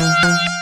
you.